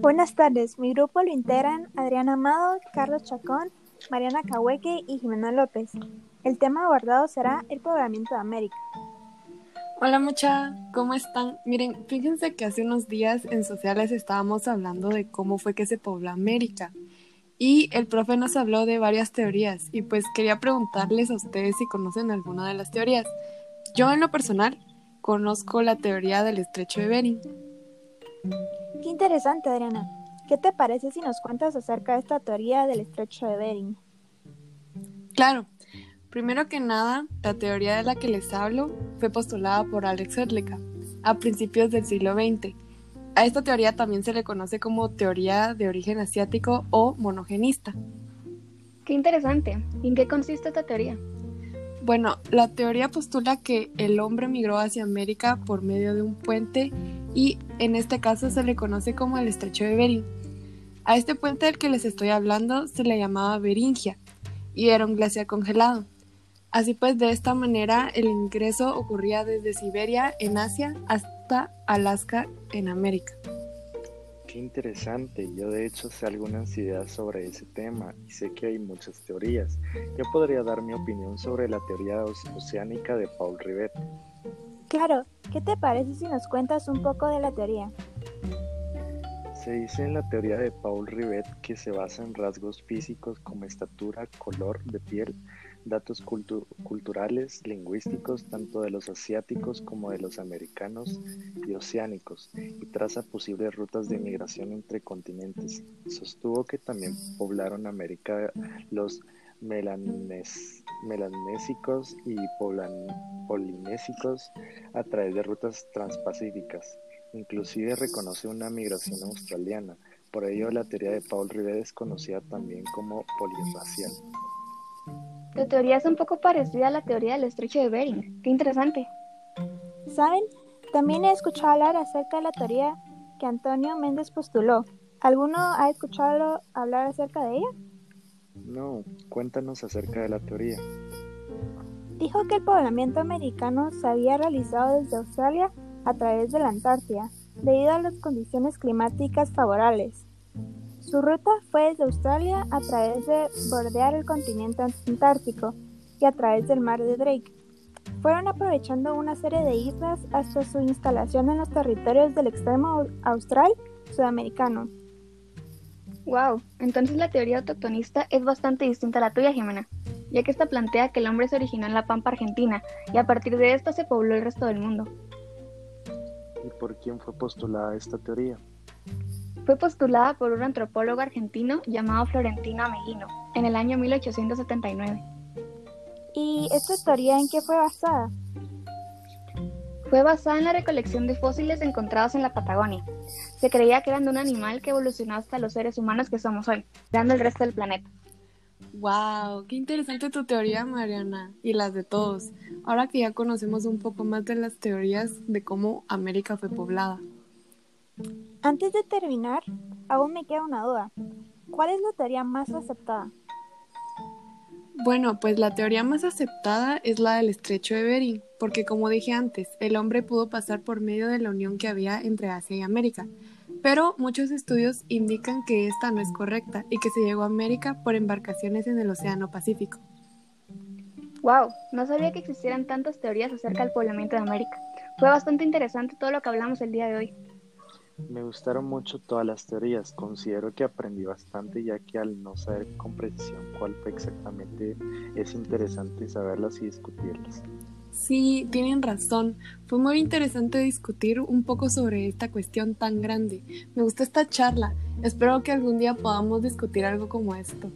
Buenas tardes, mi grupo lo integran Adriana Amado, Carlos Chacón, Mariana Cahueque y Jimena López. El tema abordado será el poblamiento de América. Hola mucha, ¿cómo están? Miren, fíjense que hace unos días en sociales estábamos hablando de cómo fue que se pobló América y el profe nos habló de varias teorías y pues quería preguntarles a ustedes si conocen alguna de las teorías. Yo en lo personal conozco la teoría del estrecho de Bering. Qué interesante, Adriana. ¿Qué te parece si nos cuentas acerca de esta teoría del estrecho de Bering? Claro. Primero que nada, la teoría de la que les hablo fue postulada por Alex Sedleka a principios del siglo XX a esta teoría también se le conoce como teoría de origen asiático o monogenista. Qué interesante. ¿Y en qué consiste esta teoría? Bueno, la teoría postula que el hombre migró hacia América por medio de un puente y en este caso se le conoce como el estrecho de Bering. A este puente del que les estoy hablando se le llamaba Beringia y era un glaciar congelado. Así pues, de esta manera el ingreso ocurría desde Siberia en Asia hasta Alaska en América. Qué interesante, yo de hecho sé algunas ideas sobre ese tema y sé que hay muchas teorías. Yo podría dar mi opinión sobre la teoría oceánica de Paul Rivet. Claro, ¿qué te parece si nos cuentas un poco de la teoría? Se dice en la teoría de Paul Rivet que se basa en rasgos físicos como estatura, color de piel, datos culturales, lingüísticos, tanto de los asiáticos como de los americanos y oceánicos, y traza posibles rutas de migración entre continentes. Sostuvo que también poblaron América los melanésicos y polinésicos a través de rutas transpacíficas. Inclusive reconoce una migración australiana. Por ello, la teoría de Paul Rivet es conocida también como polirracial. Tu teoría es un poco parecida a la teoría del estrecho de Bering. Qué interesante. ¿Saben? También he escuchado hablar acerca de la teoría que Antonio Méndez postuló. ¿Alguno ha escuchado hablar acerca de ella? No, cuéntanos acerca de la teoría. Dijo que el poblamiento americano se había realizado desde Australia a través de la Antártida, debido a las condiciones climáticas favorables. Su ruta fue desde Australia a través de bordear el continente antártico y a través del mar de Drake. Fueron aprovechando una serie de islas hasta su instalación en los territorios del extremo austral sudamericano. Wow, entonces la teoría autoctonista es bastante distinta a la tuya, Jimena, ya que esta plantea que el hombre se originó en la Pampa Argentina y a partir de esto se pobló el resto del mundo. ¿Y por quién fue postulada esta teoría? Fue postulada por un antropólogo argentino llamado Florentino Ameguino en el año 1879. ¿Y esta teoría en qué fue basada? Fue basada en la recolección de fósiles encontrados en la Patagonia. Se creía que eran de un animal que evolucionó hasta los seres humanos que somos hoy, dando el resto del planeta. ¡Wow! ¡Qué interesante tu teoría, Mariana! Y las de todos. Ahora que ya conocemos un poco más de las teorías de cómo América fue poblada. Antes de terminar, aún me queda una duda. ¿Cuál es la teoría más aceptada? Bueno, pues la teoría más aceptada es la del estrecho de Bering, porque como dije antes, el hombre pudo pasar por medio de la unión que había entre Asia y América. Pero muchos estudios indican que esta no es correcta y que se llegó a América por embarcaciones en el Océano Pacífico. Wow, no sabía que existieran tantas teorías acerca del poblamiento de América. Fue bastante interesante todo lo que hablamos el día de hoy. Me gustaron mucho todas las teorías. Considero que aprendí bastante ya que al no saber con precisión cuál fue exactamente es interesante saberlas y discutirlas. Sí, tienen razón. Fue muy interesante discutir un poco sobre esta cuestión tan grande. Me gustó esta charla. Espero que algún día podamos discutir algo como esto.